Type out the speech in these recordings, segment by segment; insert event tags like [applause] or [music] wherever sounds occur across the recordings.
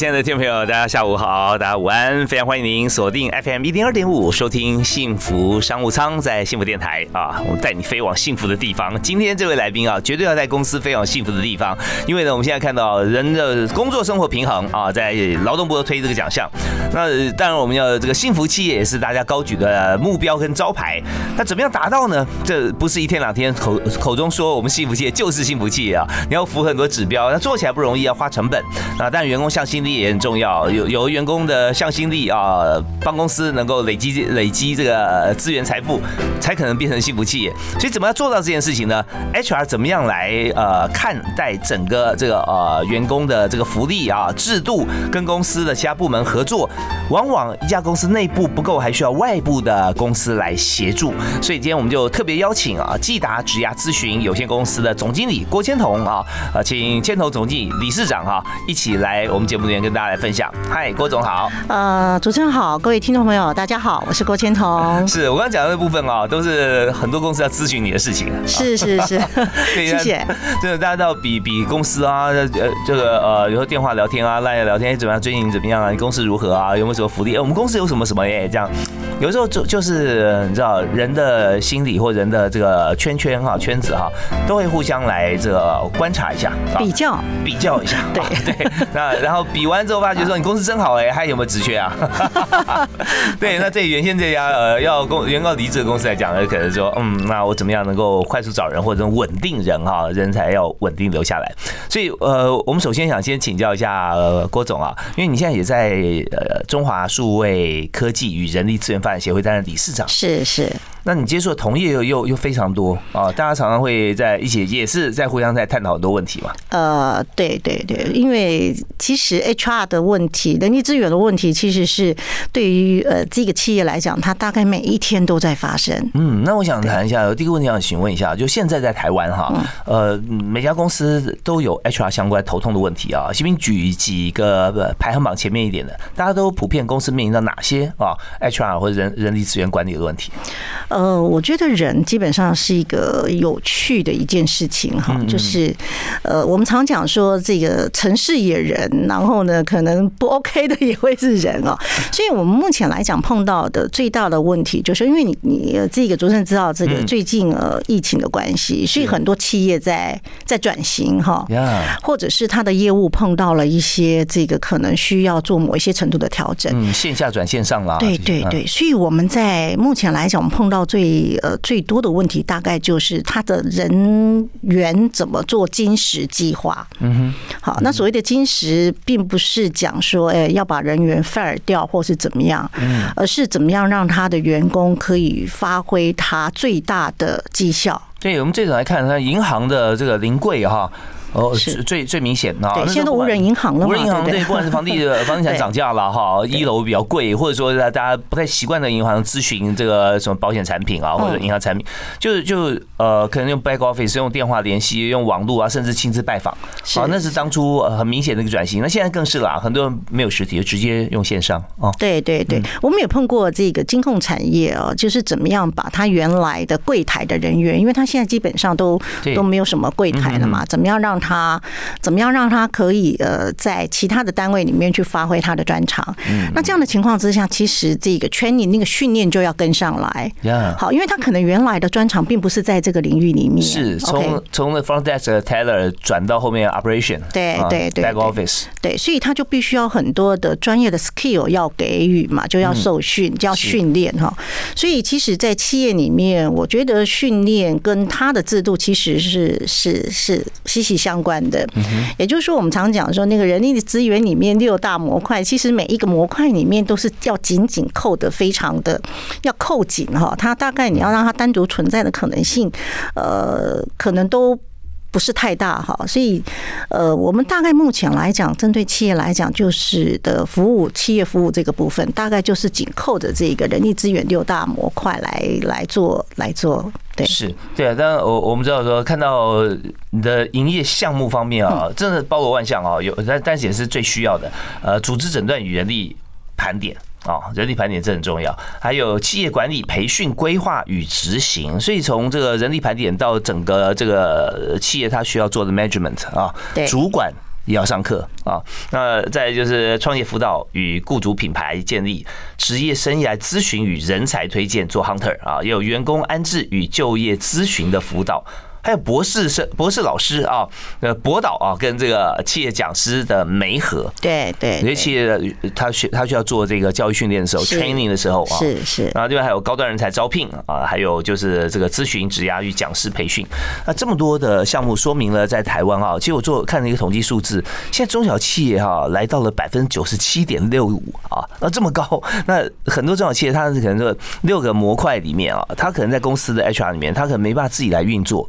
亲爱的听众朋友，大家下午好，大家午安，非常欢迎您锁定 FM 一零二点五，收听幸福商务舱，在幸福电台啊，我们带你飞往幸福的地方。今天这位来宾啊，绝对要在公司飞往幸福的地方，因为呢，我们现在看到人的工作生活平衡啊，在劳动部推这个奖项。那当然，我们要这个幸福企业也是大家高举的目标跟招牌。那怎么样达到呢？这不是一天两天口口中说我们幸福企业就是幸福企业啊，你要符合很多指标，那做起来不容易，要花成本啊。但员工向心。力也很重要，有有员工的向心力啊，帮公司能够累积累积这个资源财富，才可能变成幸福企业。所以怎么样做到这件事情呢？HR 怎么样来呃看待整个这个呃员工的这个福利啊制度，跟公司的其他部门合作，往往一家公司内部不够，还需要外部的公司来协助。所以今天我们就特别邀请啊，季达职涯咨询有限公司的总经理郭千彤啊，呃，请千彤总经理理事长哈一起来我们节目里面。跟大家来分享，嗨，郭总好，呃，主持人好，各位听众朋友大家好，我是郭千彤，[laughs] 是我刚刚讲的部分啊，都是很多公司要咨询你的事情，是是是，[laughs] 谢谢，真的大家都要比比公司啊，呃，这个呃，有时候电话聊天啊，赖聊天怎么样，最近怎么样啊，你公司如何啊，有没有什么福利？哎我们公司有什么什么耶？这样，有时候就就是你知道人的心理或人的这个圈圈哈圈子哈，都会互相来这个观察一下，比较比较一下，对对，[laughs] 那然后比。完之后发觉说你公司真好哎，还有没有职缺啊？[laughs] 对，那这原先这家呃要公原告离职的公司来讲呢，可能说嗯，那我怎么样能够快速找人或者稳定人哈，人才要稳定留下来。所以呃，我们首先想先请教一下郭总啊，因为你现在也在呃中华数位科技与人力资源发展协会担任理事长，是是。那你接触的同业又又又非常多啊，大家常常会在一起，也是在互相在探讨很多问题嘛。呃，对对对，因为其实 HR 的问题、人力资源的问题，其实是对于呃这个企业来讲，它大概每一天都在发生。嗯，那我想谈一下，第一个问题想询问一下，就现在在台湾哈，呃，每家公司都有 HR 相关头痛的问题啊。先举几个排行榜前面一点的，大家都普遍公司面临到哪些啊 HR 或者人人力资源管理的问题？呃，我觉得人基本上是一个有趣的一件事情哈，就是呃，我们常讲说这个城市也人，然后呢，可能不 OK 的也会是人哦。所以我们目前来讲碰到的最大的问题，就是因为你你这个主持人知道这个最近呃疫情的关系，所以很多企业在在转型哈，或者是他的业务碰到了一些这个可能需要做某一些程度的调整，嗯，线下转线上啦，对对对，所以我们在目前来讲，我们碰到。最呃最多的问题大概就是他的人员怎么做金石计划。嗯哼，好，那所谓的金石，并不是讲说哎要把人员 fire 掉或是怎么样，嗯，而是怎么样让他的员工可以发挥他最大的绩效。对，我们这种来看，看银行的这个临柜哈。哦，是最最明显的。对，现在都无人银行了无人银行对，不管是房地 [laughs] 房地产涨价了哈，一楼比较贵，或者说大家不太习惯的银行咨询这个什么保险产品啊，或者银行产品，就就呃，可能用 back office 用电话联系，用网络啊，甚至亲自拜访。好，那是当初很明显的一个转型。那现在更是啦，很多人没有实体，就直接用线上。哦，对对对，我们也碰过这个金控产业哦，就是怎么样把他原来的柜台的人员，因为他现在基本上都都没有什么柜台了嘛，怎么样让他怎么样让他可以呃在其他的单位里面去发挥他的专长？嗯，那这样的情况之下，其实这个 training 那个训练就要跟上来。好，因为他可能原来的专长并不是在这个领域里面，是从从 the front desk teller 转到后面 operation，对对对，back office，对，所以他就必须要很多的专业的 skill 要给予嘛，就要受训，就要训练哈。所以其实，在企业里面，我觉得训练跟他的制度其实是是是息息相关。的，也就是说，我们常讲说，那个人力的资源里面六大模块，其实每一个模块里面都是要紧紧扣的，非常的要扣紧哈。它大概你要让它单独存在的可能性，呃，可能都不是太大哈，所以呃，我们大概目前来讲，针对企业来讲，就是的服务企业服务这个部分，大概就是紧扣着这个人力资源六大模块来来做来做。对，是对啊。当然，我我们知道说，看到你的营业项目方面啊，真的包罗万象啊，有但但是也是最需要的，呃，组织诊断与人力盘点。哦，人力盘点这很重要，还有企业管理培训规划与执行，所以从这个人力盘点到整个这个企业它需要做的 management 啊，主管也要上课啊。那再就是创业辅导与雇主品牌建立，职业生涯咨询与人才推荐做 hunter 啊，也有员工安置与就业咨询的辅导。还有博士生、博士老师啊，呃，博导啊，跟这个企业讲师的媒合，对对，有些企业他需他需要做这个教育训练的时候，training 的时候啊，是是，然后另外还有高端人才招聘啊，还有就是这个咨询、职涯与讲师培训，那这么多的项目，说明了在台湾啊，其实我做看了一个统计数字，现在中小企业哈来到了百分之九十七点六五啊，那这么高，那很多中小企业它是可能说六个模块里面啊，它可能在公司的 HR 里面，它可能没办法自己来运作。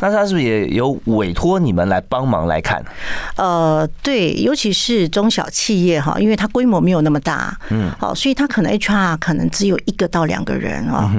那他是不是也有委托你们来帮忙来看？呃，对，尤其是中小企业哈，因为它规模没有那么大，嗯，好，所以他可能 HR 可能只有一个到两个人啊，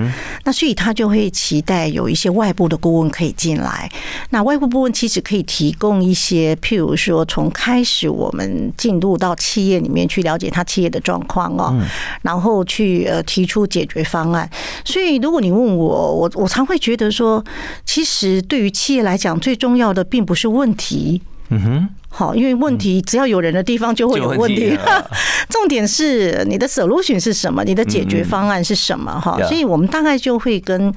那所以他就会期待有一些外部的顾问可以进来。那外部顾问其实可以提供一些，譬如说从开始我们进入到企业里面去了解他企业的状况哦，然后去呃提出解决方案。所以如果你问我，我我常会觉得说，其实对于企业来讲，最重要的并不是问题。嗯哼。好，因为问题只要有人的地方就会有问题。[laughs] 重点是你的 solution 是什么？你的解决方案是什么？哈，所以我们大概就会跟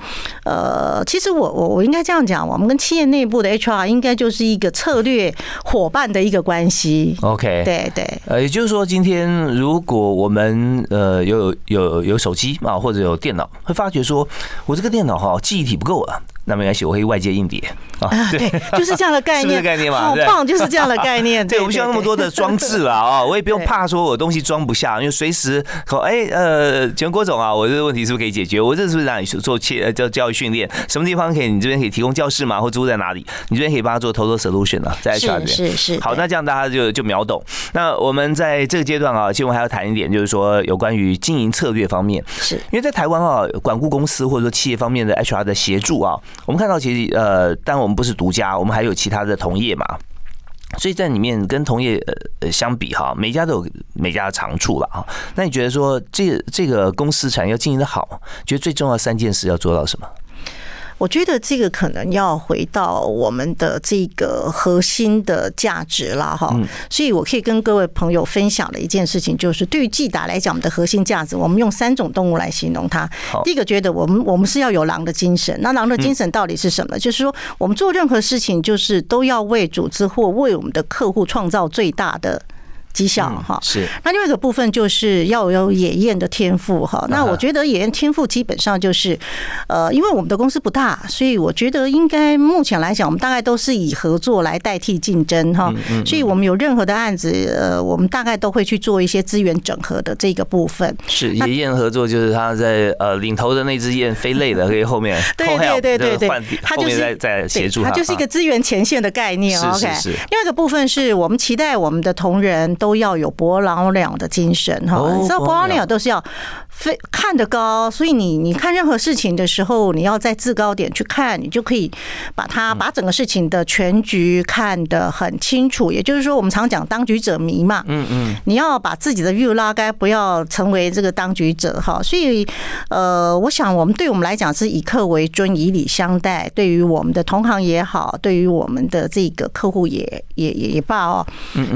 呃，其实我我我应该这样讲，我们跟企业内部的 HR 应该就是一个策略伙伴的一个关系。OK，对对。呃，也就是说，今天如果我们呃有有有手机啊，或者有电脑，会发觉说我这个电脑哈记忆体不够了，那没关系，我可以外接硬碟啊。对，就是这样的概念，[laughs] 概念嘛，好棒，就是这样的概。念 [laughs] 对，我不需要那么多的装置了啊！[laughs] 我也不用怕说我东西装不下，因为随时说哎呃，请郭总啊，我这个问题是不是可以解决？我这是不是让你做切教教育训练？什么地方可以？你这边可以提供教室吗？或租在哪里？你这边可以帮他做 total solution 啊，在 HR 这边是是好，那这样大家就就秒懂。那我们在这个阶段啊，其实我还要谈一点，就是说有关于经营策略方面，是因为在台湾啊，管顾公司或者说企业方面的 HR 的协助啊，我们看到其实呃，但我们不是独家，我们还有其他的同业嘛。所以在里面跟同业呃相比哈，每家都有每家的长处了啊。那你觉得说这这个公司产业要经营的好，觉得最重要三件事要做到什么？我觉得这个可能要回到我们的这个核心的价值了哈，所以我可以跟各位朋友分享的一件事情，就是对于季达来讲，我们的核心价值，我们用三种动物来形容它。第一个，觉得我们我们是要有狼的精神。那狼的精神到底是什么？就是说，我们做任何事情，就是都要为组织或为我们的客户创造最大的。绩效哈是，那另外一个部分就是要有野宴的天赋哈。那我觉得野宴天赋基本上就是，呃，因为我们的公司不大，所以我觉得应该目前来讲，我们大概都是以合作来代替竞争哈。所以我们有任何的案子，呃，我们大概都会去做一些资源整合的这个部分。是野宴合作，就是他在呃领头的那只雁飞累了，[laughs] 可以后面对对对对对，他就是在在协助他，就是一个资源前线的概念。OK，另外一个部分是我们期待我们的同仁。都要有伯劳鸟的精神哈，你知道博朗鸟都是要飞看得高，所以你你看任何事情的时候，你要在制高点去看，你就可以把它把整个事情的全局看得很清楚。也就是说，我们常讲当局者迷嘛，嗯嗯，你要把自己的 view 拉开，不要成为这个当局者哈。所以呃，我想我们对我们来讲是以客为尊，以礼相待。对于我们的同行也好，对于我们的这个客户也也也也罢哦。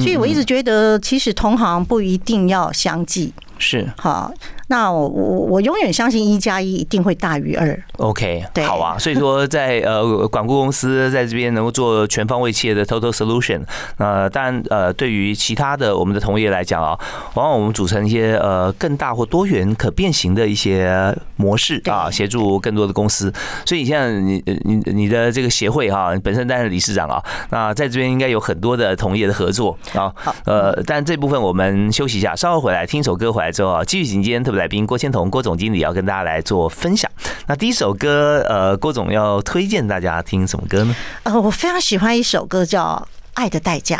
所以我一直觉得。其实同行不一定要相继，是好。那我我我永远相信一加一一定会大于二。OK，好啊。所以说，在呃管顾公司在这边能够做全方位企业的 total solution。呃，当然呃，对于其他的我们的同业来讲啊，往往我们组成一些呃更大或多元可变形的一些模式啊，协助更多的公司。所以现在你你你的这个协会哈，本身担任理事长啊，那在这边应该有很多的同业的合作啊。呃，但这部分我们休息一下，稍后回来听首歌回来。之后啊，继续请今天特别来宾郭千彤郭总经理要跟大家来做分享。那第一首歌，呃，郭总要推荐大家听什么歌呢？呃，我非常喜欢一首歌叫《爱的代价》。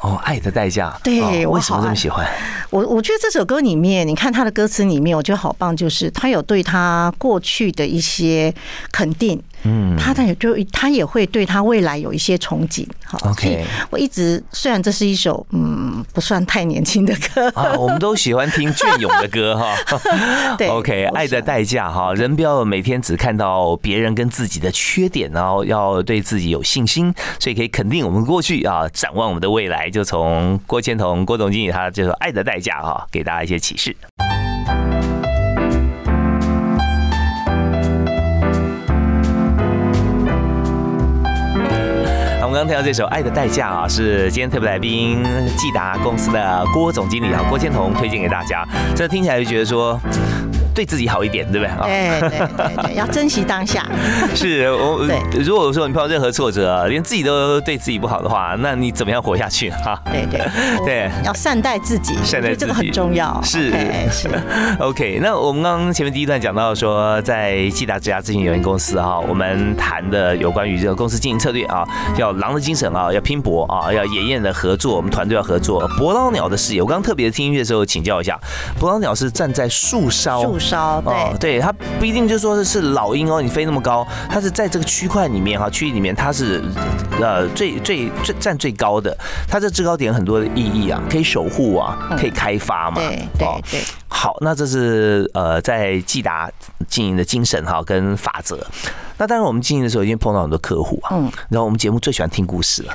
哦，爱的代价。对，为什么这么喜欢？我我觉得这首歌里面，你看他的歌词里面，我觉得好棒，就是他有对他过去的一些肯定。嗯，他他也就他也会对他未来有一些憧憬。好，OK。我一直虽然这是一首嗯不算太年轻的歌啊，我们都喜欢听隽永的歌哈。[laughs] 对，OK。爱的代价哈，人不要每天只看到别人跟自己的缺点，然后要对自己有信心，所以可以肯定我们过去啊，展望我们的未来。就从郭千彤郭总经理他就说爱的代价哈，给大家一些启示。们刚听到这首《爱的代价》啊，是今天特别来宾季达公司的郭总经理啊郭千彤推荐给大家。这听起来就觉得说。对自己好一点，对不对？[laughs] 对对对对，要珍惜当下。[laughs] 是我。对，如果说你碰到任何挫折，连自己都对自己不好的话，那你怎么样活下去哈？对对 [laughs] 对，要善待自己，善待这个很重要。是是。OK，那我们刚刚前面第一段讲到说，在季达之家咨询有限公司哈，我们谈的有关于这个公司经营策略啊，要狼的精神啊，要拼搏啊，要野雁的合作，我们团队要合作。伯劳鸟的事业，我刚刚特别听音乐的时候请教一下，伯劳鸟是站在树梢。树梢对对，它不一定就说是老鹰哦，你飞那么高，它是在这个区块里面哈，区域里面它是呃最最最占最高的，它这制高点很多的意义啊，可以守护啊，可以开发嘛，对对对。好，那这是呃在季达经营的精神哈跟法则。那当然我们经营的时候已经碰到很多客户啊，嗯，然后我们节目最喜欢听故事了，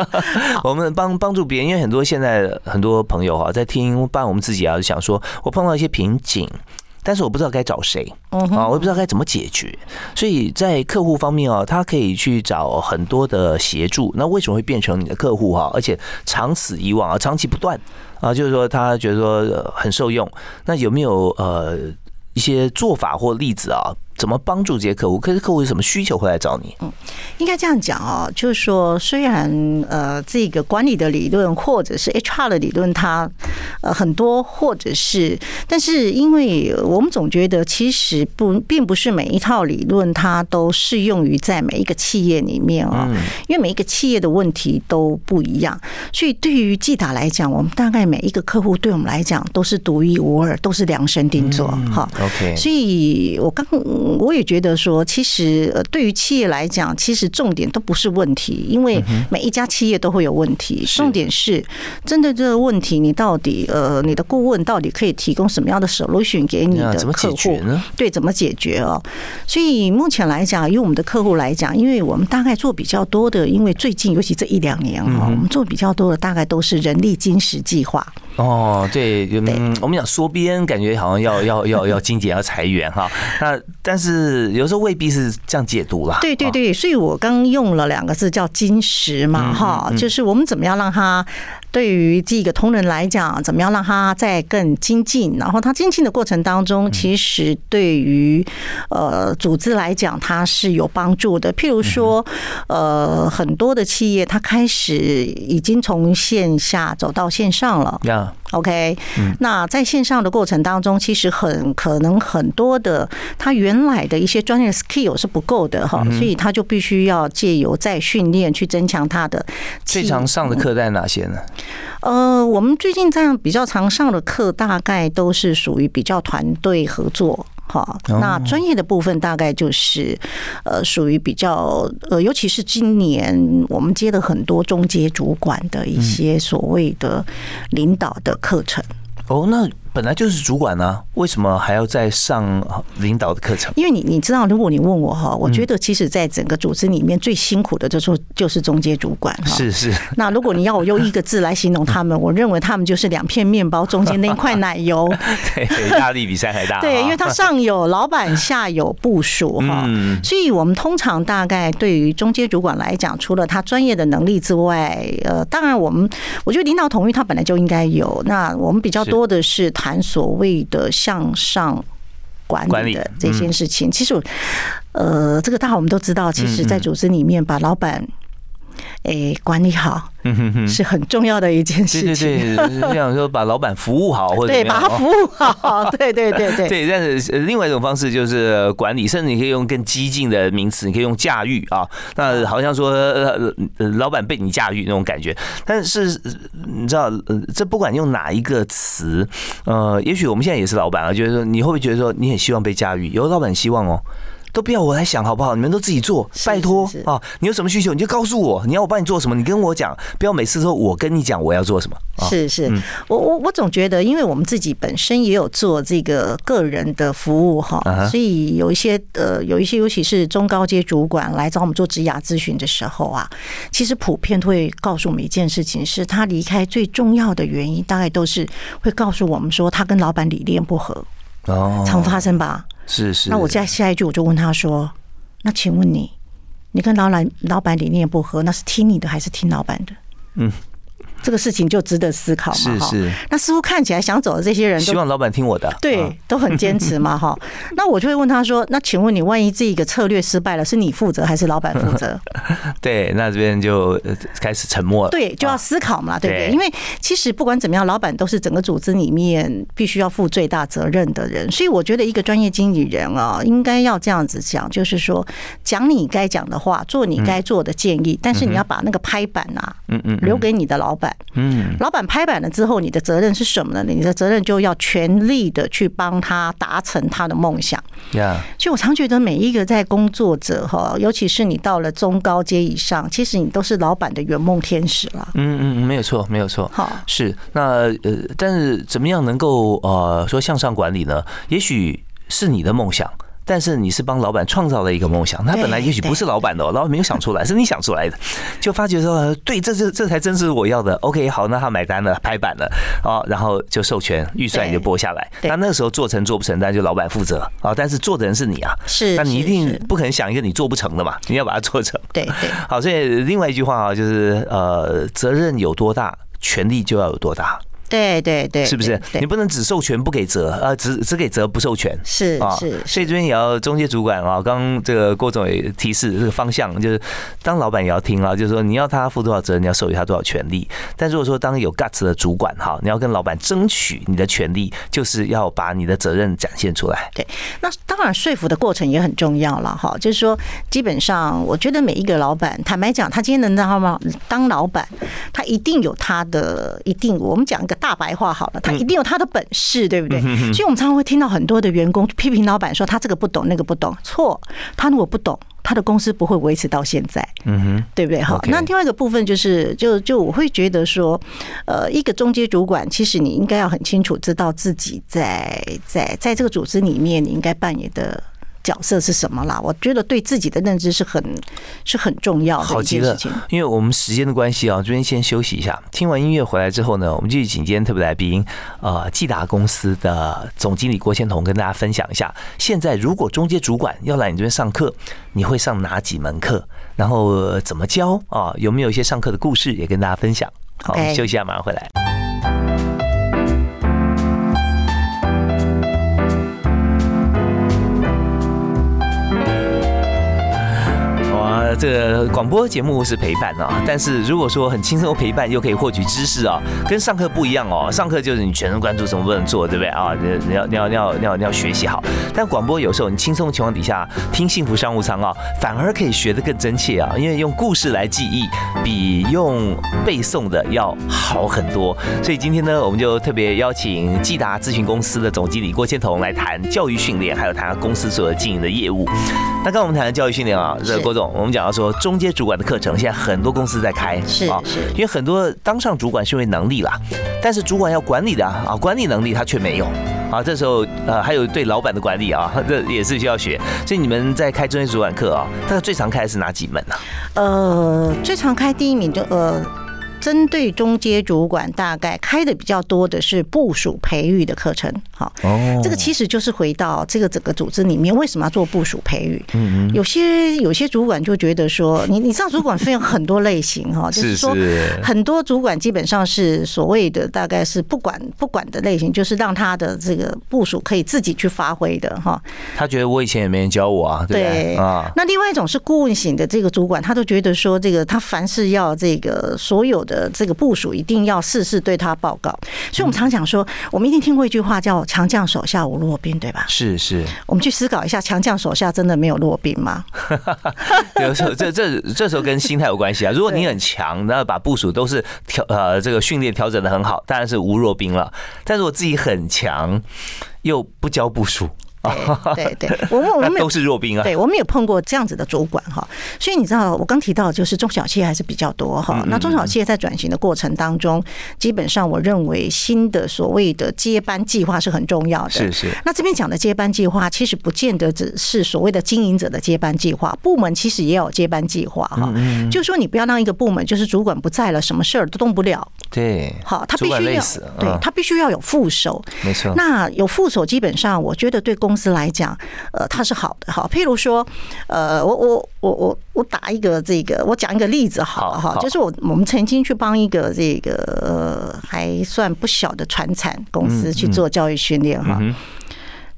[laughs] 我们帮帮助别人，因为很多现在很多朋友啊在听，帮我们自己啊就想说，我碰到一些瓶颈。但是我不知道该找谁啊，我也不知道该怎么解决，所以在客户方面啊，他可以去找很多的协助。那为什么会变成你的客户哈？而且长此以往啊，长期不断啊，就是说他觉得说很受用。那有没有呃一些做法或例子啊？怎么帮助这些客户？可是客户有什么需求会来找你？嗯，应该这样讲哦，就是说，虽然呃，这个管理的理论或者是 HR 的理论，它呃很多，或者是，但是因为我们总觉得，其实不，并不是每一套理论它都适用于在每一个企业里面啊，因为每一个企业的问题都不一样，所以对于季达来讲，我们大概每一个客户对我们来讲都是独一无二，都是量身定做哈。OK，所以我刚。我也觉得说，其实呃，对于企业来讲，其实重点都不是问题，因为每一家企业都会有问题。重点是，针对这个问题，你到底呃，你的顾问到底可以提供什么样的 solution 给你的客户？对，怎么解决哦？所以目前来讲，以我们的客户来讲，因为我们大概做比较多的，因为最近尤其这一两年哈，我们做比较多的大概都是人力金石计划。哦，对，嗯，我们讲缩编，感觉好像要要要要精简，要裁员哈。那但是有时候未必是这样解读啦。对对对，所以我刚用了两个字叫“金石”嘛，哈，就是我们怎么样让它。对于这个同仁来讲，怎么样让他再更精进？然后他精进的过程当中，其实对于呃组织来讲，它是有帮助的。譬如说，呃，很多的企业它开始已经从线下走到线上了。OK，那在线上的过程当中，其实很可能很多的他原来的一些专业 skill 是不够的哈，所以他就必须要借由再训练去增强他的。最常上的课在哪些呢？呃，我们最近这样比较常上的课，大概都是属于比较团队合作，哈。那专业的部分大概就是呃，属于比较呃，尤其是今年我们接了很多中阶主管的一些所谓的领导的课程。哦，那。本来就是主管呢，为什么还要再上领导的课程？因为你你知道，如果你问我哈，我觉得其实在整个组织里面最辛苦的就是就是中阶主管哈。是是。那如果你要我用一个字来形容他们，我认为他们就是两片面包中间那一块奶油。[laughs] 对，压力比赛还大。对，因为他上有老板，下有部署哈。嗯。所以我们通常大概对于中阶主管来讲，除了他专业的能力之外，呃，当然我们我觉得领导统御他本来就应该有。那我们比较多的是他。谈所谓的向上管理的这件事情，其实，呃，这个大家我们都知道，其实，在组织里面把老板哎，管理好嗯哼哼，是很重要的一件对事对情。对，这样说把老板服务好，或者对，把他服务好。对对对对。对，[laughs] 但是呃另外一种方式就是管理，甚至你可以用更激进的名词，你可以用驾驭啊。那好像说呃呃老板被你驾驭那种感觉，但是呃你知道，呃，这不管用哪一个词，呃，也许我们现在也是老板啊，就是说你会不会觉得说你很希望被驾驭？有的老板希望哦。都不要我来想好不好？你们都自己做，拜托啊！你有什么需求你就告诉我，你要我帮你做什么，你跟我讲，不要每次都我跟你讲我要做什么啊。是是嗯，我我我总觉得，因为我们自己本身也有做这个个人的服务哈，所以有一些呃有一些，尤其是中高阶主管来找我们做职涯咨询的时候啊，其实普遍都会告诉我们一件事情，是他离开最重要的原因，大概都是会告诉我们说他跟老板理念不合，哦，常发生吧？是是。那我在下一句我就问他说：“那请问你，你跟老板老板理念不合，那是听你的还是听老板的？”嗯，这个事情就值得思考嘛。哈是是，那似乎看起来想走的这些人都希望老板听我的。啊对都很坚持嘛，[laughs] 哈。那我就会问他说：“那请问你，万一这个策略失败了，是你负责还是老板负责？” [laughs] 对，那这边就呃开始沉默了。对，就要思考嘛，对不对？因为其实不管怎么样，老板都是整个组织里面必须要负最大责任的人，所以我觉得一个专业经理人啊，应该要这样子讲，就是说讲你该讲的话，做你该做的建议，但是你要把那个拍板啊嗯嗯留给你的老板。嗯，老板拍板了之后，你的责任是什么呢？你的责任就要全力的去帮他达成他的梦想。呀，所以我常觉得每一个在工作者哈，尤其是你到了中高阶以上，其实你都是老板的圆梦天使了。嗯嗯嗯，没有错，没有错。好，是那呃，但是怎么样能够呃说向上管理呢？也许是你的梦想。但是你是帮老板创造了一个梦想，他本来也许不是老板的、哦，老板没有想出来，是你想出来的，就发觉说，呃对，这这这才真是我要的。OK，好，那他买单了，拍板了，哦，然后就授权，预算也就拨下来。对那那时候做成做不成，那就老板负责啊。但是做的人是你啊，是，那你一定不可能想一个你做不成的嘛，你要把它做成。对对 [laughs] 好，所以另外一句话啊，就是呃，责任有多大，权力就要有多大，对对对，是不是？你不能只授权不给责，呃，只只给责不授权。啊，是是所以这边也要中介主管啊，刚刚这个郭总也提示这个方向，就是当老板也要听啊，就是说你要他负多少责任，你要授予他多少权利。但如果说当有 guts 的主管哈，你要跟老板争取你的权利，就是要把你的责任展现出来。对那当然，说服的过程也很重要了哈。就是说，基本上，我觉得每一个老板，坦白讲，他今天能当吗当老板，他一定有他的一定。我们讲一个大白话好了，他一定有他的本事，对不对？所以，我们常常会听到很多的员工批评老板说他这个不懂，那个不懂。错，他如果不懂。他的公司不会维持到现在，嗯哼，对不对？好，OK 那另外一个部分就是，就就我会觉得说，呃，一个中阶主管，其实你应该要很清楚知道自己在在在这个组织里面，你应该扮演的角色是什么啦。我觉得对自己的认知是很是很重要的好极了一件事情。，因为我们时间的关系啊，这边先休息一下。听完音乐回来之后呢，我们继续请今天特别来宾，呃，季达公司的总经理郭先彤跟大家分享一下，现在如果中介主管要来你这边上课，你会上哪几门课？然后呃怎么教啊？有没有一些上课的故事也跟大家分享？好，休息一下，马上回来。哇，这个广播节目是陪伴啊，但是如果说很轻松陪伴，又可以获取知识啊，跟上课不一样哦。上课就是你全神贯注，什么不能做，对不对啊？你你要你要你要你要你要学习好。但广播有时候你轻松的情况底下听幸福商务舱啊，反而可以学得更真切啊，因为用故事来记忆，比用背诵的要好很多。所以今天呢，我们就特别邀请季达咨询公司的总经理郭千彤来谈教育训练，还有谈公司所经营的业务。那刚刚我们谈的教育训练啊，这郭总，我们讲到说中阶主管的课程，现在很多公司在开啊，是啊因为很多当上主管是因为能力啦，但是主管要管理的啊，啊管理能力他却没有。啊，这时候呃还有对老板的管理啊，[laughs] 这也是需要学。所以你们在开中阶主管课啊，大概最常开的是哪几门啊？呃，最常开第一名就呃。针对中阶主管，大概开的比较多的是部署培育的课程好，哦，这个其实就是回到这个整个组织里面为什么要做部署培育？嗯嗯，有些有些主管就觉得说，你你知道主管分有很多类型哈，[laughs] 就是说很多主管基本上是所谓的大概是不管不管的类型，就是让他的这个部署可以自己去发挥的哈。他觉得我以前也没人教我啊，对啊。那另外一种是顾问型的这个主管，他都觉得说这个他凡事要这个所有的这个部署一定要事事对他报告，所以我们常讲说，我们一定听过一句话叫“强将手下无弱兵”，对吧？是是。我们去思考一下，强将手下真的没有弱兵吗？[laughs] 有时候这这这时候跟心态有关系啊。如果你很强，那把部署都是调呃这个训练调整的很好，当然是无弱兵了。但是我自己很强，又不教部署。对 [laughs] 对，我们我们都是弱兵啊。对，我们有碰过这样子的主管哈，所以你知道，我刚提到就是中小企业还是比较多哈。那中小企业在转型的过程当中，基本上我认为新的所谓的接班计划是很重要的。是是。那这边讲的接班计划，其实不见得只是所谓的经营者的接班计划，部门其实也有接班计划哈。嗯就说你不要让一个部门就是主管不在了，什么事儿都动不了。对。好，他必须要对他必须要有副手。没错。那有副手，基本上我觉得对公司来讲，呃，它是好的。好，譬如说，呃，我我我我我打一个这个，我讲一个例子，好了哈，就是我我们曾经去帮一个这个呃还算不小的船产公司去做教育训练哈。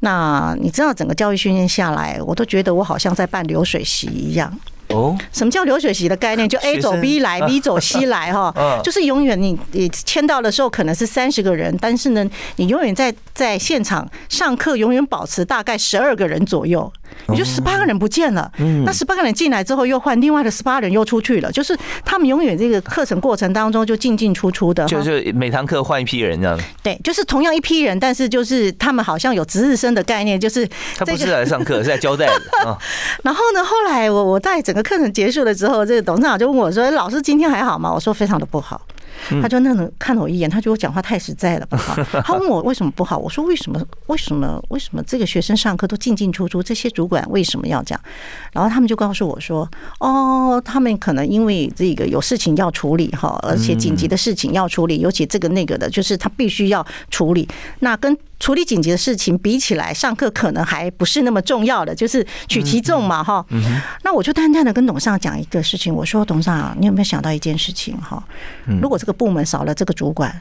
那你知道整个教育训练下来，我都觉得我好像在办流水席一样。哦，什么叫流水席的概念？就 A 走 B 来，[laughs] B 走 C 来，哈，就是永远你你签到的时候可能是三十个人，但是呢，你永远在在现场上课，永远保持大概十二个人左右。也就十八个人不见了，那十八个人进来之后又换另外的十八人又出去了，就是他们永远这个课程过程当中就进进出出的，就是每堂课换一批人这样。对，就是同样一批人，但是就是他们好像有值日生的概念，就是他不是来上课，是在交代的。[laughs] 然后呢，后来我我在整个课程结束了之后，这个董事长就问我说：“老师今天还好吗？”我说：“非常的不好。”他就那能看了我一眼，他觉得我讲话太实在了不好。[laughs] 他问我为什么不好，我说为什么？为什么？为什么这个学生上课都进进出出？这些主管为什么要这样？然后他们就告诉我说：“哦，他们可能因为这个有事情要处理哈，而且紧急的事情要处理，尤其这个那个的，就是他必须要处理。那跟处理紧急的事情比起来，上课可能还不是那么重要的，就是取其重嘛哈。那我就淡淡的跟董事长讲一个事情，我说董事长，你有没有想到一件事情哈？如果这个部门少了这个主管，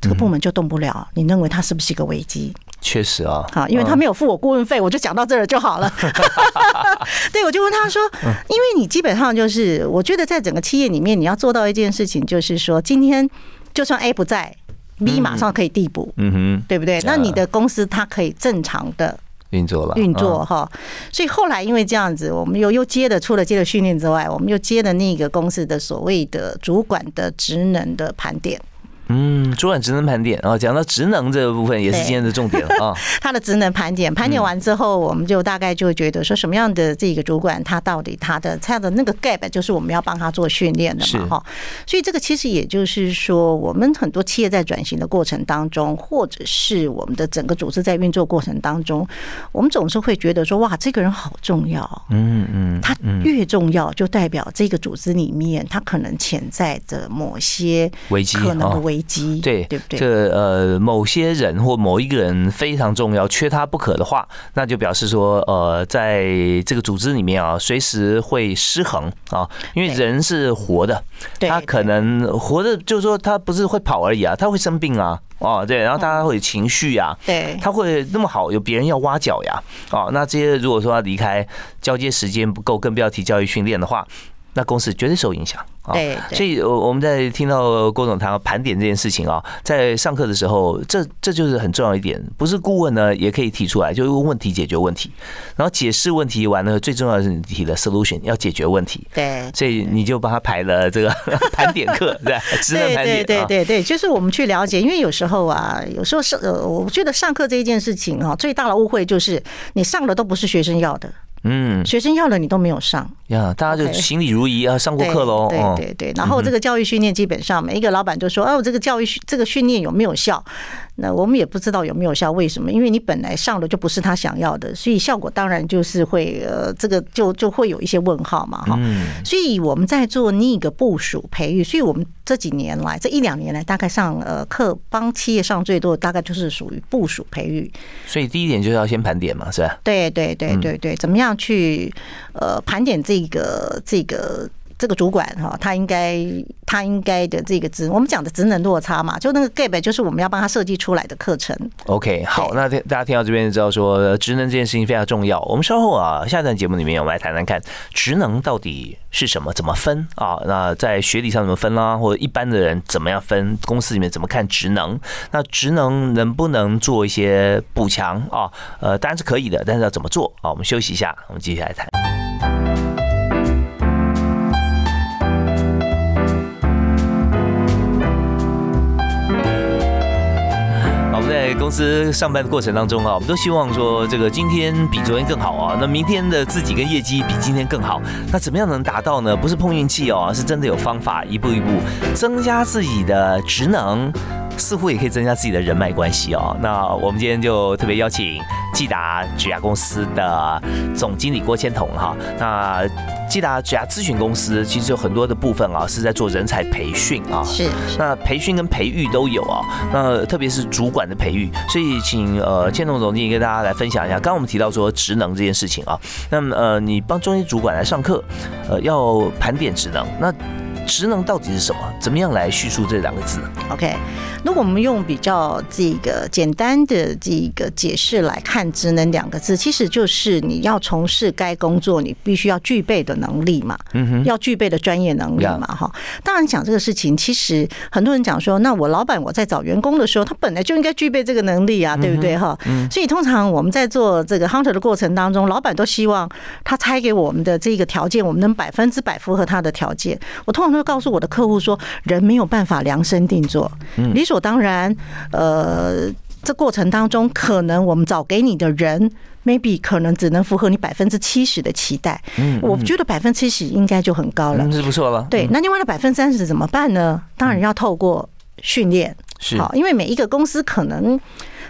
这个部门就动不了。你认为他是不是一个危机？确实啊，好，因为他没有付我顾问费，我就讲到这儿就好了。[laughs] 对，我就问他说，因为你基本上就是，我觉得在整个企业里面，你要做到一件事情，就是说，今天就算 A 不在。B 马上可以递补，嗯哼，对不对？那你的公司它可以正常的运作了，运作哈。所以后来因为这样子，我们又又接的，除了接了训练之外，我们又接了那个公司的所谓的主管的职能的盘点。嗯，主管职能盘点啊，讲到职能这个部分也是今天的重点 [laughs] 啊。他的职能盘点，盘点完之后，我们就大概就会觉得说，什么样的这个主管，他到底他的他的那个 gap，就是我们要帮他做训练的嘛，哈。所以这个其实也就是说，我们很多企业在转型的过程当中，或者是我们的整个组织在运作过程当中，我们总是会觉得说，哇，这个人好重要，嗯嗯，他越重要，就代表这个组织里面他可能潜在的某些危机，可能的危。对对不对？这呃，某些人或某一个人非常重要，缺他不可的话，那就表示说，呃，在这个组织里面啊，随时会失衡啊。因为人是活的，他可能活的，就是说他不是会跑而已啊，他会生病啊，哦，对，然后大家会有情绪啊，对，他会那么好，有别人要挖角呀，哦，那这些如果说要离开，交接时间不够，更不要提教育训练的话。那公司绝对受影响啊！对，所以我我们在听到郭总谈盘点这件事情啊，在上课的时候，这这就是很重要一点，不是顾问呢也可以提出来，就是问问题解决问题，然后解释问题完了，最重要的是你提的 solution 要解决问题。对，所以你就帮他排了这个 [laughs] 盘点课，[laughs] 对，职能盘点。对对对对，就是我们去了解，因为有时候啊，有时候是呃，我觉得上课这一件事情啊，最大的误会就是你上的都不是学生要的。嗯，学生要了你都没有上。呀，大家就心里如仪啊，上过课喽。对对对，然后这个教育训练基本上每一个老板都说，哦，这个教育这个训练有没有效？那我们也不知道有没有效，为什么？因为你本来上的就不是他想要的，所以效果当然就是会呃，这个就就会有一些问号嘛，哈。所以我们在做那个部署培育，所以我们这几年来这一两年来，大概上呃课帮企业上最多，大概就是属于部署培育。所以第一点就是要先盘点嘛，是吧？对对对对对，怎么样去呃盘点这个这个。这个主管哈，他应该他应该的这个职，我们讲的职能落差嘛，就那个 gap 就是我们要帮他设计出来的课程。OK，好，那大家听到这边就知道说职能这件事情非常重要。我们稍后啊，下段节目里面我们来谈谈看职能到底是什么，怎么分啊？那在学理上怎么分啦？或者一般的人怎么样分？公司里面怎么看职能？那职能能不能做一些补强啊？呃，当然是可以的，但是要怎么做啊？我们休息一下，我们接下来谈。公司上班的过程当中啊，我们都希望说这个今天比昨天更好啊，那明天的自己跟业绩比今天更好，那怎么样能达到呢？不是碰运气哦，是真的有方法，一步一步增加自己的职能。似乎也可以增加自己的人脉关系哦。那我们今天就特别邀请季达职涯公司的总经理郭千彤哈。那季达职涯咨询公司其实有很多的部分啊，是在做人才培训啊。是。那培训跟培育都有啊。那特别是主管的培育，所以请呃千彤总经理跟大家来分享一下。刚刚我们提到说职能这件事情啊，那么呃你帮中心主管来上课，呃要盘点职能，那职能到底是什么？怎么样来叙述这两个字？OK。如果我们用比较这个简单的这个解释来看“职能”两个字，其实就是你要从事该工作，你必须要具备的能力嘛，嗯哼，要具备的专业能力嘛，哈。当然讲这个事情，其实很多人讲说，那我老板我在找员工的时候，他本来就应该具备这个能力啊，对不对哈？所以通常我们在做这个 hunter 的过程当中，老板都希望他拆给我们的这个条件，我们能百分之百符合他的条件。我通常会告诉我的客户说，人没有办法量身定做，理所。当然，呃，这过程当中，可能我们找给你的人，maybe 可能只能符合你百分之七十的期待。嗯，我觉得百分之七十应该就很高了，是不错了。对，那另外的百分之三十怎么办呢？当然要透过训练，是好，因为每一个公司可能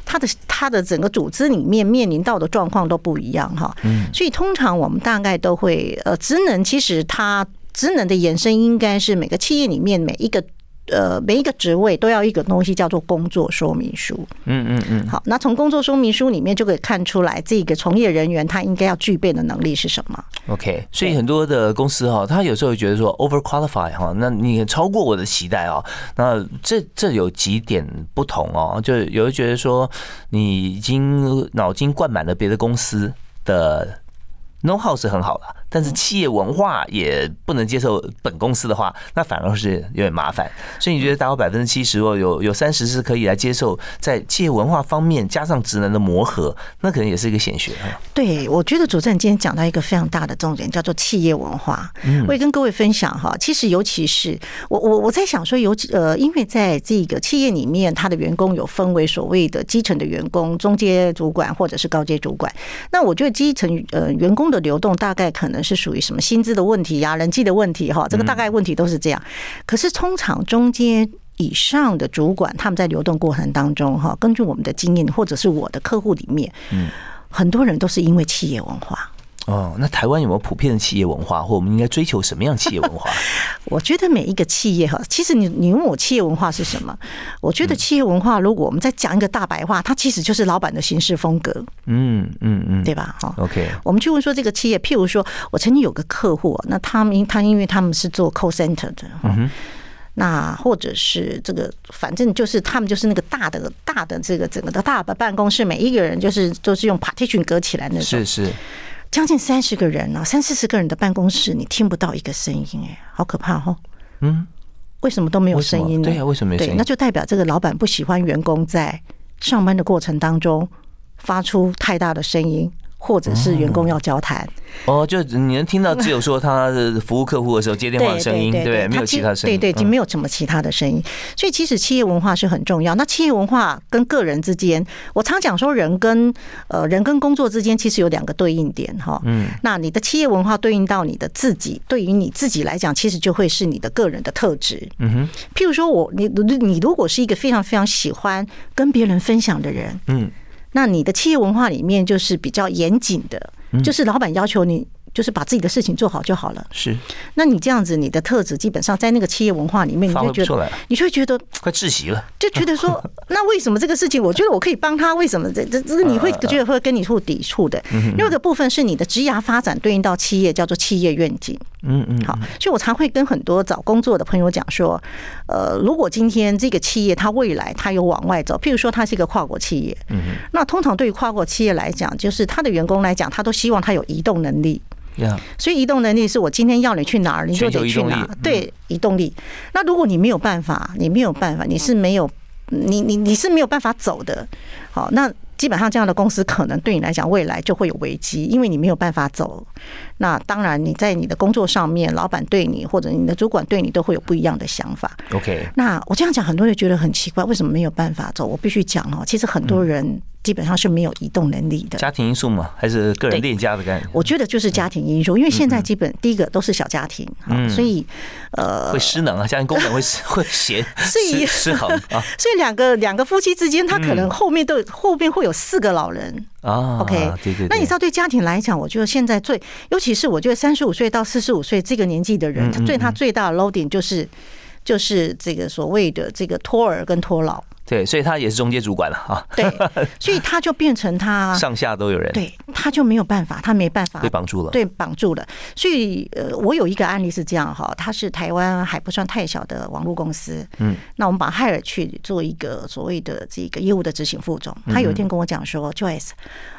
它的它的整个组织里面面临到的状况都不一样哈。嗯，所以通常我们大概都会，呃，职能其实它职能的延伸应该是每个企业里面每一个。呃，每一个职位都要一个东西叫做工作说明书。嗯嗯嗯。好，那从工作说明书里面就可以看出来，这个从业人员他应该要具备的能力是什么。OK，所以很多的公司哈，他有时候会觉得说 over qualify 哈，那你超过我的期待哦。那这这有几点不同哦，就有人觉得说你已经脑筋灌满了别的公司的 know how 是很好的。但是企业文化也不能接受本公司的话，那反而是有点麻烦。所以你觉得达到百分之七十哦，有有三十是可以来接受，在企业文化方面加上职能的磨合，那可能也是一个显学哈。对，我觉得主持人今天讲到一个非常大的重点，叫做企业文化。嗯我也跟各位分享哈，其实尤其是我我我在想说，尤其呃，因为在这个企业里面，他的员工有分为所谓的基层的员工、中阶主管或者是高阶主管。那我觉得基层呃员工的流动大概可能。是属于什么薪资的问题呀、人际的问题哈，这个大概问题都是这样。可是通常中间以上的主管，他们在流动过程当中哈，根据我们的经验或者是我的客户里面，嗯，很多人都是因为企业文化。哦，那台湾有没有普遍的企业文化，或我们应该追求什么样企业文化？[laughs] 我觉得每一个企业哈，其实你你问我企业文化是什么？我觉得企业文化，如果我们再讲一个大白话，它其实就是老板的行事风格。嗯嗯嗯，对吧？哈，OK。我们去问说这个企业，譬如说我曾经有个客户，那他们他因为他们是做 call center 的，嗯那或者是这个，反正就是他们就是那个大的大的这个整个的大的办公室，每一个人就是都是用 partition 隔起来那种，是是。将近三十个人啊，三四十个人的办公室，你听不到一个声音，哎，好可怕哦！嗯，为什么都没有声音呢？对呀，为什么没声音？那就代表这个老板不喜欢员工在上班的过程当中发出太大的声音。或者是员工要交谈。哦，就你能听到只有说他的服务客户的时候接电话的声音，对对？没有其他声音，对对，没有什么其他的声音。所以其实企业文化是很重要。那企业文化跟个人之间，我常讲说人跟呃人跟工作之间其实有两个对应点哈。嗯。那你的企业文化对应到你的自己，对于你自己来讲，其实就会是你的个人的特质。嗯哼。譬如说我你你如果是一个非常非常喜欢跟别人分享的人，嗯。那你的企业文化里面就是比较严谨的，就是老板要求你。就是把自己的事情做好就好了。是，那你这样子，你的特质基本上在那个企业文化里面，你就觉得，你就会觉得快窒息了，就觉得说，[laughs] 那为什么这个事情，我觉得我可以帮他，为什么这这这个你会觉得会跟你处抵触的？另外一个部分是你的职涯发展对应到企业，叫做企业愿景。嗯嗯，好，所以我常会跟很多找工作的朋友讲说，呃，如果今天这个企业它未来它有往外走，譬如说它是一个跨国企业，嗯那通常对于跨国企业来讲，就是他的员工来讲，他都希望他有移动能力。所以移动能力是我今天要你去哪儿，你就得去哪。对，移动力。那如果你没有办法，你没有办法，你是没有，你你你是没有办法走的。好，那基本上这样的公司可能对你来讲未来就会有危机，因为你没有办法走。那当然你在你的工作上面，老板对你或者你的主管对你都会有不一样的想法。OK，那我这样讲，很多人觉得很奇怪，为什么没有办法走？我必须讲哦，其实很多人。基本上是没有移动能力的。家庭因素嘛？还是个人恋家的概念？我觉得就是家庭因素，因为现在基本第一个都是小家庭，所以呃会失能啊，家庭功能会 [laughs] 会闲 [laughs] 失失衡 [laughs] 啊。所以两个两个夫妻之间，他可能后面都后面会有四个老人啊。OK，对对。那你知道对家庭来讲，我觉得现在最尤其是我觉得三十五岁到四十五岁这个年纪的人，他对他最大的 loading 就是就是这个所谓的这个托儿跟托老。对，所以他也是中介主管了啊。对，[laughs] 所以他就变成他上下都有人。对，他就没有办法，他没办法被绑住了。对，绑住了。所以呃，我有一个案例是这样哈，他是台湾还不算太小的网络公司。嗯。那我们把海尔去做一个所谓的这个业务的执行副总。他有一天跟我讲说：“Joyce，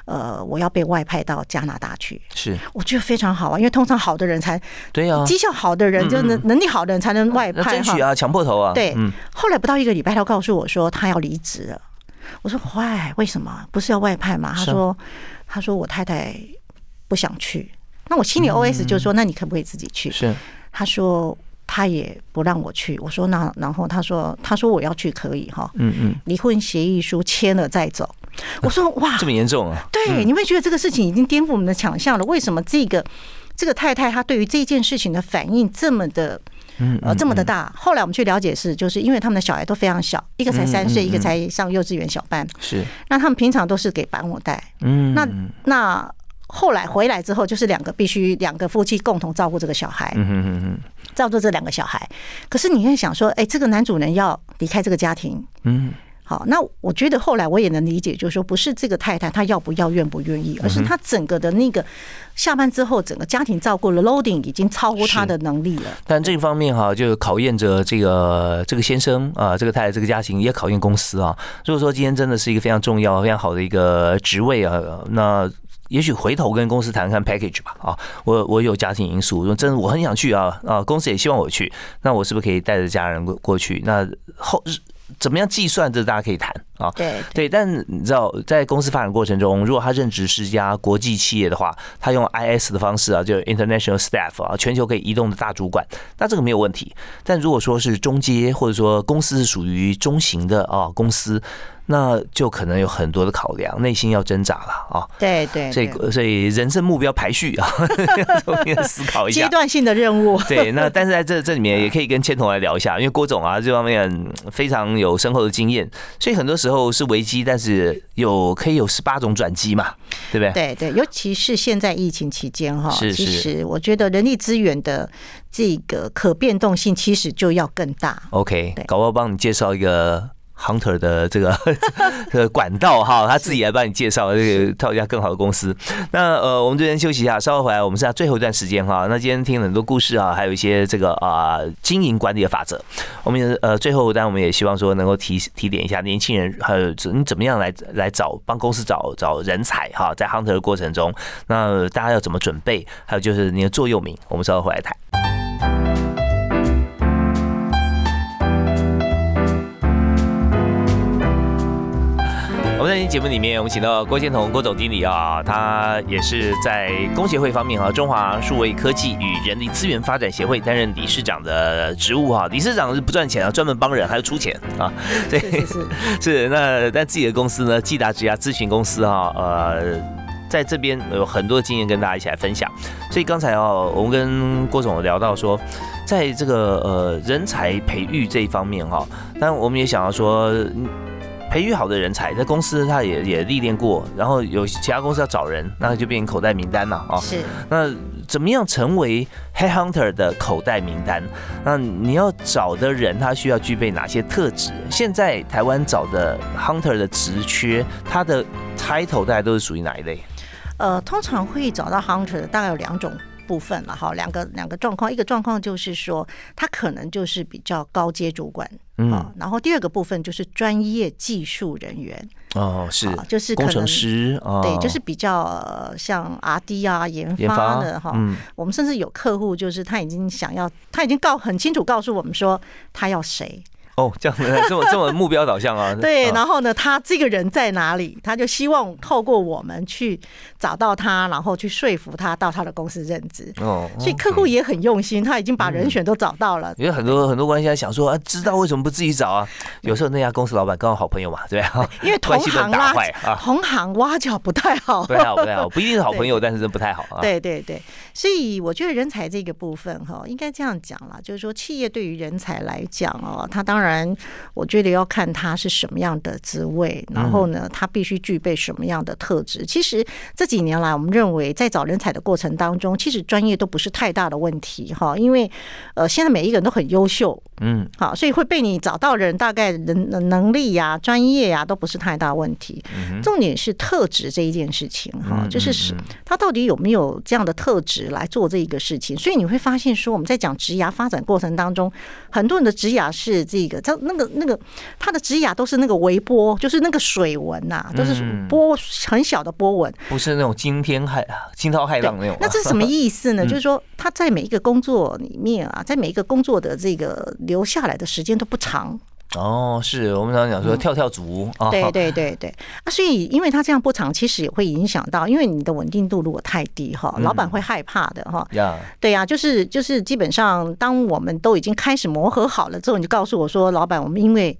呃，我要被外派到加拿大去。”是。我觉得非常好啊，因为通常好的人才对啊，绩效好的人就能能力好的人才能外派争取啊，强迫头啊。对。后来不到一个礼拜，他告诉我说他要离职了。我说：“坏，为什么不是要外派吗？”他说：“他说我太太不想去。”那我心里 O S 就说：“那你可不可以自己去？”是。他说他也不让我去。我说：“那然后他说他说我要去可以哈。”嗯嗯。离婚协议书签了再走。我说：“哇，[laughs] 这么严重啊？”对，你会觉得这个事情已经颠覆我们的想象了。为什么这个这个太太她对于这件事情的反应这么的？呃，这么的大。后来我们去了解是，就是因为他们的小孩都非常小，一个才三岁，一个才上幼稚园小班。是，那他们平常都是给保姆带。嗯，那那后来回来之后，就是两个必须两个夫妻共同照顾这个小孩。嗯嗯嗯照顾这两个小孩。可是你在想说，哎，这个男主人要离开这个家庭。嗯。好，那我觉得后来我也能理解，就是说不是这个太太她要不要愿不愿意，而是她整个的那个下班之后，整个家庭照顾的 loading 已经超乎她的能力了。但这方面哈，就考验着这个这个先生啊，这个太太这个家庭，也考验公司啊。如果说今天真的是一个非常重要、非常好的一个职位啊，那也许回头跟公司谈谈 package 吧。啊，我我有家庭因素，真的我很想去啊啊，公司也希望我去，那我是不是可以带着家人过过去？那后日。怎么样计算？这大家可以谈啊。对对，但你知道，在公司发展过程中，如果他任职是一家国际企业的话，他用 IS 的方式啊，就 International Staff 啊，全球可以移动的大主管，那这个没有问题。但如果说是中阶，或者说公司是属于中型的啊公司。那就可能有很多的考量，内心要挣扎了啊！对对，所以所以人生目标排序啊，[laughs] 重新思考一下阶段性的任务。[laughs] 对，那但是在这这里面也可以跟千童来聊一下，因为郭总啊这方面非常有深厚的经验，所以很多时候是危机，但是有可以有十八种转机嘛，对不对？对对，尤其是现在疫情期间哈，其实我觉得人力资源的这个可变动性其实就要更大。OK，搞不好帮你介绍一个。Hunter 的这个 [laughs] 这个管道哈，他自己来帮你介绍这个套一家更好的公司。那呃，我们这边休息一下，稍后回来，我们剩下最后一段时间哈。那今天听很多故事啊，还有一些这个啊经营管理的法则。我们呃最后，但我们也希望说能够提提点一下年轻人，还有你怎么样来来找帮公司找找人才哈，在 Hunter 的过程中，那大家要怎么准备？还有就是你的座右铭，我们稍后回来谈。节目里面，我们请到郭建彤郭总经理啊，他也是在工协会方面啊，中华数位科技与人力资源发展协会担任理事长的职务哈。理事长是不赚钱啊，专门帮人，还要出钱啊。[laughs] 对，是是那但自己的公司呢，季达职涯咨询公司哈，呃，在这边有很多经验跟大家一起来分享。所以刚才哦，我们跟郭总聊到说，在这个呃人才培育这一方面哈，但我们也想要说。培育好的人才，在公司他也也历练过，然后有其他公司要找人，那就变成口袋名单了啊。是。那怎么样成为 head hunter 的口袋名单？那你要找的人，他需要具备哪些特质？现在台湾找的 hunter 的职缺，他的 title 大概都是属于哪一类？呃，通常会找到 hunter 大概有两种。部分了哈，两个两个状况，一个状况就是说，他可能就是比较高阶主管，嗯，然后第二个部分就是专业技术人员，哦，是，就是工程师，对，就是比较像 R D 啊研发的哈，我们甚至有客户就是他已经想要，他已经告很清楚告诉我们说他要谁。哦，这样子 [laughs] 这么这么目标导向啊？对，然后呢，他这个人在哪里？他就希望透过我们去找到他，然后去说服他到他的公司任职。哦，所以客户也很用心，他已经把人选都找到了。因为很多很多关系在想说啊，知道为什么不自己找啊？有时候那家公司老板刚好好朋友嘛，对啊，[laughs] 因为同行 [laughs] 拉啊，同行挖角不太好，不太好，不太好，不一定是好朋友，但是真不太好啊。对对对，所以我觉得人才这个部分哈，应该这样讲了，就是说企业对于人才来讲哦，他当然。然，我觉得要看他是什么样的职位，然后呢，他必须具备什么样的特质。其实这几年来，我们认为在找人才的过程当中，其实专业都不是太大的问题哈，因为呃，现在每一个人都很优秀，嗯，好，所以会被你找到人，大概能能力呀、专业呀，都不是太大问题。重点是特质这一件事情哈，就是是他到底有没有这样的特质来做这一个事情。所以你会发现说，我们在讲职涯发展过程当中，很多人的职涯是这个。他那个那个，他的职涯都是那个微波，就是那个水纹呐，都是波很小的波纹，不是那种惊天骇惊涛骇浪那种。那这是什么意思呢？[laughs] 就是说，他在每一个工作里面啊，在每一个工作的这个留下来的时间都不长。哦，是我们常常讲说跳跳族啊，对对对对。啊，所以因为他这样不长，其实也会影响到，因为你的稳定度如果太低哈，老板会害怕的哈。呀，对呀，就是就是基本上，当我们都已经开始磨合好了之后，你就告诉我说，老板，我们因为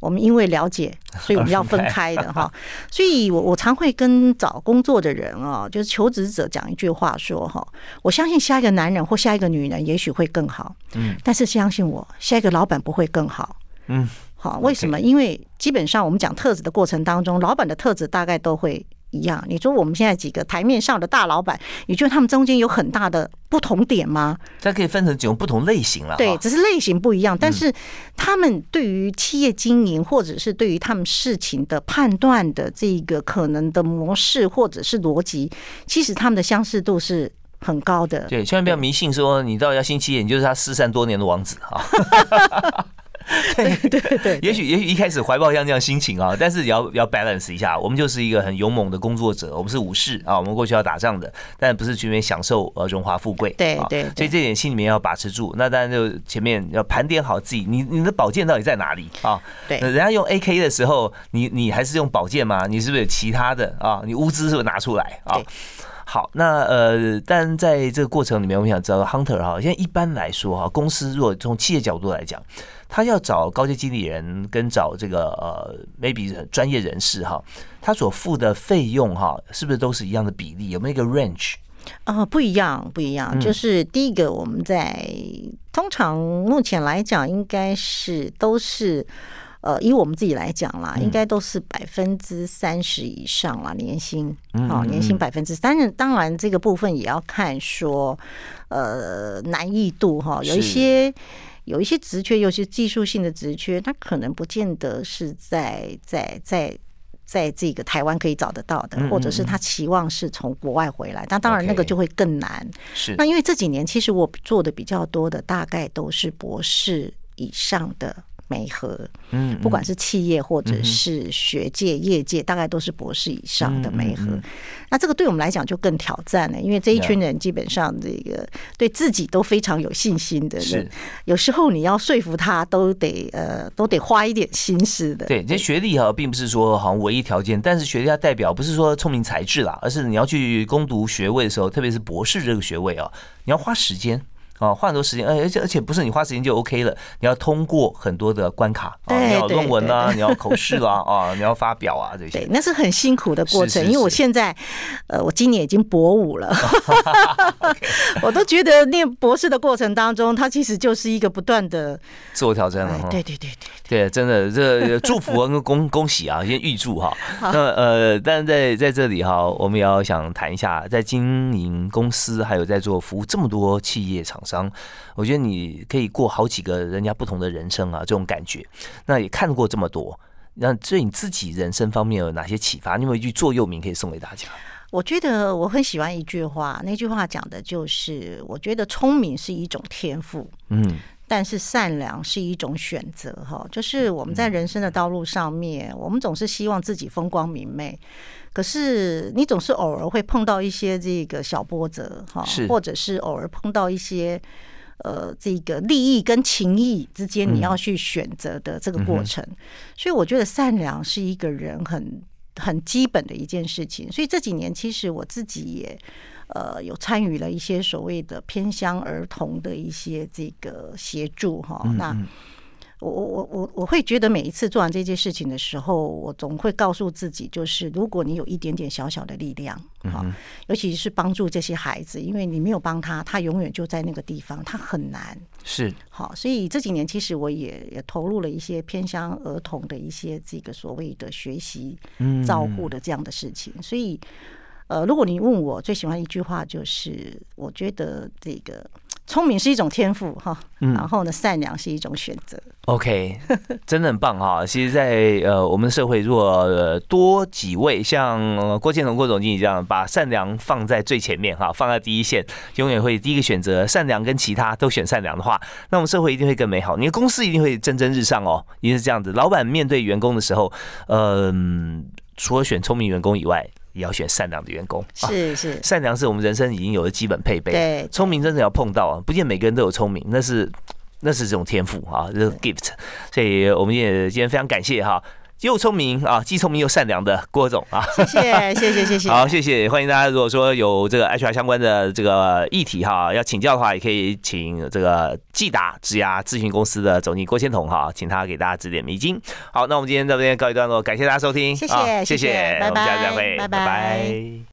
我们因为了解，[laughs] 所以我们要分开的哈。所以我我常会跟找工作的人啊，就是求职者讲一句话说哈，我相信下一个男人或下一个女人也许会更好，嗯，但是相信我，下一个老板不会更好。嗯，好，为什么？因为基本上我们讲特质的过程当中，老板的特质大概都会一样。你说我们现在几个台面上的大老板，你觉得他们中间有很大的不同点吗？它可以分成几种不同类型了。对，只是类型不一样，但是他们对于企业经营，或者是对于他们事情的判断的这个可能的模式，或者是逻辑，其实他们的相似度是很高的。对，千万不要迷信说你到要新企业，你就是他失散多年的王子啊。[laughs] [laughs] 对对对，也许也许一开始怀抱像这样心情啊，但是也要要 balance 一下。我们就是一个很勇猛的工作者，我们是武士啊，我们过去要打仗的，但不是去那边享受呃荣华富贵。对对，所以这点心里面要把持住。那当然就前面要盘点好自己，你你的宝剑到底在哪里啊？对，人家用 AK 的时候，你你还是用宝剑吗？你是不是有其他的啊？你物资是不是拿出来啊？好，那呃，但在这个过程里面，我想知道 Hunter 哈，现在一般来说哈，公司如果从企业角度来讲。他要找高阶经理人跟找这个呃 maybe 专业人士哈，他所付的费用哈，是不是都是一样的比例？有没有一个 range？啊，不一样，不一样。就是第一个，我们在通常目前来讲，应该是都是呃，以我们自己来讲啦，应该都是百分之三十以上啦，年薪哦，年薪百分之三。当然，这个部分也要看说呃难易度哈，有一些。有一些职缺，尤其技术性的职缺，它可能不见得是在在在在这个台湾可以找得到的，或者是他期望是从国外回来，那当然那个就会更难。是那因为这几年其实我做的比较多的，大概都是博士以上的媒合，嗯，不管是企业或者是学界、业界，大概都是博士以上的媒合。那这个对我们来讲就更挑战了，因为这一群人基本上这个对自己都非常有信心的人，有时候你要说服他，都得呃，都得花一点心思的。对，这学历哈，并不是说好像唯一条件，但是学历它代表不是说聪明才智啦，而是你要去攻读学位的时候，特别是博士这个学位啊，你要花时间。啊，花很多时间，而且而且不是你花时间就 OK 了，你要通过很多的关卡啊，你要论文啊，[laughs] 你要口试啊，啊，你要发表啊这些，对，那是很辛苦的过程。因为我现在，呃，我今年已经博五了，[laughs] 我都觉得念博士的过程当中，它其实就是一个不断的自我挑战了。对对对对，对，真的，这祝福跟恭恭喜啊，先预祝哈。那呃，但是在在这里哈，我们也要想谈一下，在经营公司，还有在做服务这么多企业厂商。商，我觉得你可以过好几个人家不同的人生啊，这种感觉。那也看过这么多，那对你自己人生方面有哪些启发？你有一句座右铭可以送给大家？我觉得我很喜欢一句话，那句话讲的就是：我觉得聪明是一种天赋，嗯，但是善良是一种选择。哈，就是我们在人生的道路上面，我们总是希望自己风光明媚。可是你总是偶尔会碰到一些这个小波折哈，或者是偶尔碰到一些呃这个利益跟情谊之间你要去选择的这个过程，所以我觉得善良是一个人很很基本的一件事情。所以这几年其实我自己也呃有参与了一些所谓的偏乡儿童的一些这个协助哈，那。我我我我我会觉得每一次做完这件事情的时候，我总会告诉自己，就是如果你有一点点小小的力量，哈，尤其是帮助这些孩子，因为你没有帮他，他永远就在那个地方，他很难是好。所以这几年其实我也也投入了一些偏向儿童的一些这个所谓的学习、照顾的这样的事情。所以，呃，如果你问我最喜欢一句话，就是我觉得这个。聪明是一种天赋哈，然后呢，善良是一种选择。OK，真的很棒哈。其实，在呃我们的社会，如果多几位像郭建龙郭总经理这样，把善良放在最前面哈，放在第一线，永远会第一个选择善良，跟其他都选善良的话，那我们社会一定会更美好。你的公司一定会蒸蒸日上哦，一定是这样子。老板面对员工的时候，嗯，除了选聪明员工以外。也要选善良的员工，是是，善良是我们人生已经有的基本配备。对，聪明真的要碰到啊，不见每个人都有聪明，那是那是这种天赋啊，这是 gift。所以我们也今天非常感谢哈。又聪明啊，既聪明又善良的郭总啊，谢谢谢谢谢谢，[laughs] 好谢谢，欢迎大家。如果说有这个 HR 相关的这个议题哈，要请教的话，也可以请这个季达质押咨询公司的总经理郭先彤哈，请他给大家指点迷津。好，那我们今天在这边告一段落，感谢大家收听，谢谢谢谢，我们下次再会，拜拜。